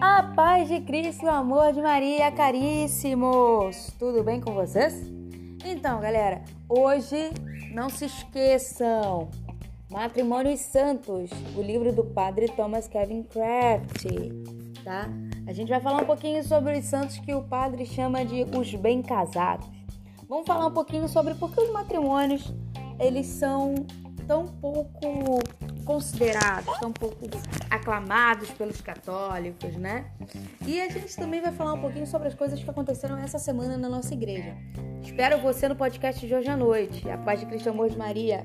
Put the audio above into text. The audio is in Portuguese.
A paz de Cristo o amor de Maria, caríssimos! Tudo bem com vocês? Então, galera, hoje não se esqueçam, Matrimônios Santos, o livro do padre Thomas Kevin Craft, tá? A gente vai falar um pouquinho sobre os santos que o padre chama de os bem casados. Vamos falar um pouquinho sobre por que os matrimônios eles são tão pouco considerados, tão pouco aclamados pelos católicos, né? E a gente também vai falar um pouquinho sobre as coisas que aconteceram essa semana na nossa igreja. Espero você no podcast de hoje à noite. A paz de Cristo, amor de Maria.